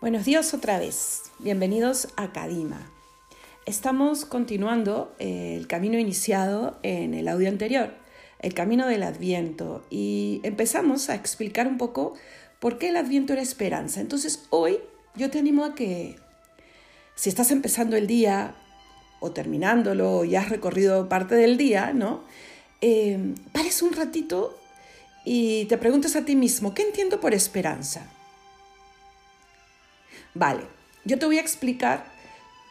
Buenos días otra vez, bienvenidos a Cadima. Estamos continuando eh, el camino iniciado en el audio anterior, el camino del Adviento, y empezamos a explicar un poco por qué el Adviento era esperanza. Entonces hoy yo te animo a que si estás empezando el día o terminándolo o ya has recorrido parte del día, ¿no? Eh, pares un ratito y te preguntes a ti mismo, ¿qué entiendo por esperanza? Vale, yo te voy a explicar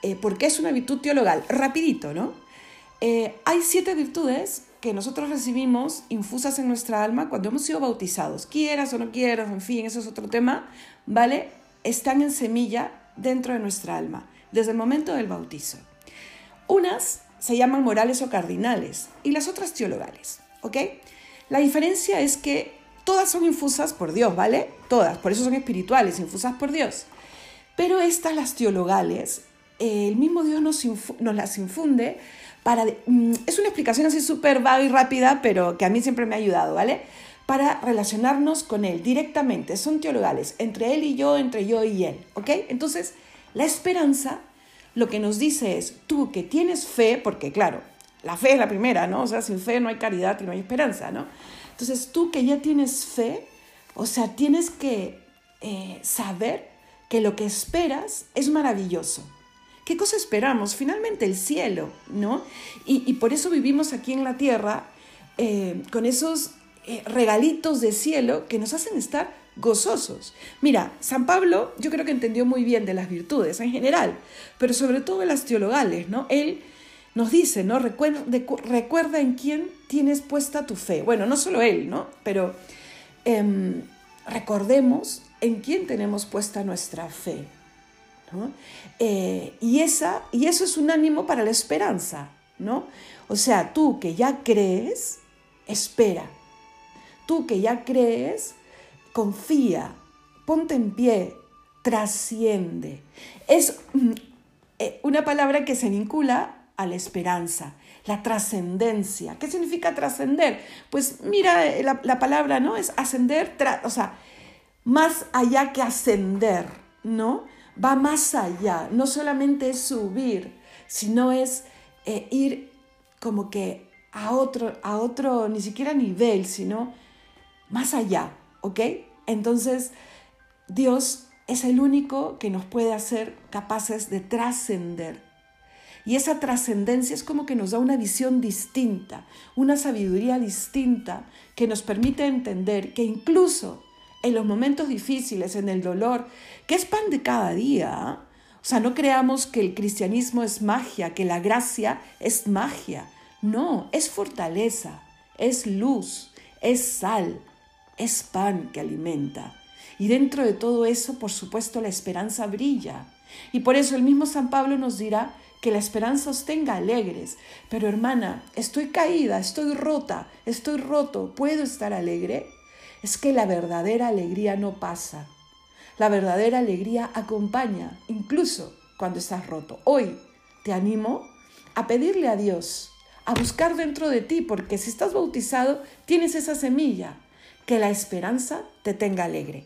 eh, por qué es una virtud teologal. Rapidito, ¿no? Eh, hay siete virtudes que nosotros recibimos infusas en nuestra alma cuando hemos sido bautizados. Quieras o no quieras, en fin, eso es otro tema, ¿vale? Están en semilla dentro de nuestra alma, desde el momento del bautizo. Unas se llaman morales o cardinales y las otras teologales, ¿ok? La diferencia es que todas son infusas por Dios, ¿vale? Todas, por eso son espirituales, infusas por Dios. Pero estas, las teologales, el mismo Dios nos, nos las infunde para... Mm, es una explicación así súper vaga y rápida, pero que a mí siempre me ha ayudado, ¿vale? Para relacionarnos con Él directamente. Son teologales, entre Él y yo, entre yo y Él, ¿ok? Entonces, la esperanza lo que nos dice es, tú que tienes fe, porque claro, la fe es la primera, ¿no? O sea, sin fe no hay caridad y no hay esperanza, ¿no? Entonces, tú que ya tienes fe, o sea, tienes que eh, saber que lo que esperas es maravilloso. ¿Qué cosa esperamos? Finalmente el cielo, ¿no? Y, por eso vivimos aquí en la tierra eh, con esos eh, regalitos de cielo que nos hacen estar gozosos. Mira, San Pablo yo creo que entendió muy bien de las virtudes en general, pero sobre todo de las teologales, ¿no? Él nos dice, ¿no? Recuerda, recuerda en quién tienes puesta tu fe. Bueno, no solo él, ¿no? Pero em, recordemos en quién tenemos puesta nuestra fe. Eh, y, esa, y eso es un ánimo para la esperanza, ¿no? O sea, tú que ya crees, espera. Tú que ya crees, confía, ponte en pie, trasciende. Es mm, eh, una palabra que se vincula a la esperanza, la trascendencia. ¿Qué significa trascender? Pues mira, eh, la, la, palabra, ¿no? Es ascender, o sea, más allá que ascender, ¿no? Va más allá, no solamente es subir, sino es eh, ir como que a otro, a otro, ni siquiera nivel, sino más allá, ¿ok? Entonces, Dios es el único que nos puede hacer capaces de trascender. Y esa trascendencia es como que nos da una visión distinta, una sabiduría distinta que nos permite entender que incluso en los momentos difíciles, en el dolor, que es pan de cada día. O sea, no creamos que el cristianismo es magia, que la gracia es magia. No, es fortaleza, es luz, es sal, es pan que alimenta. Y dentro de todo eso, por supuesto, la esperanza brilla. Y por eso el mismo San Pablo nos dirá que la esperanza os tenga alegres. Pero hermana, estoy caída, estoy rota, estoy roto, ¿puedo estar alegre? es que la verdadera alegría no pasa. La verdadera alegría acompaña, incluso cuando estás roto. Hoy te animo a pedirle a Dios, a buscar dentro de ti, porque si estás bautizado, tienes esa semilla, que la esperanza te tenga alegre.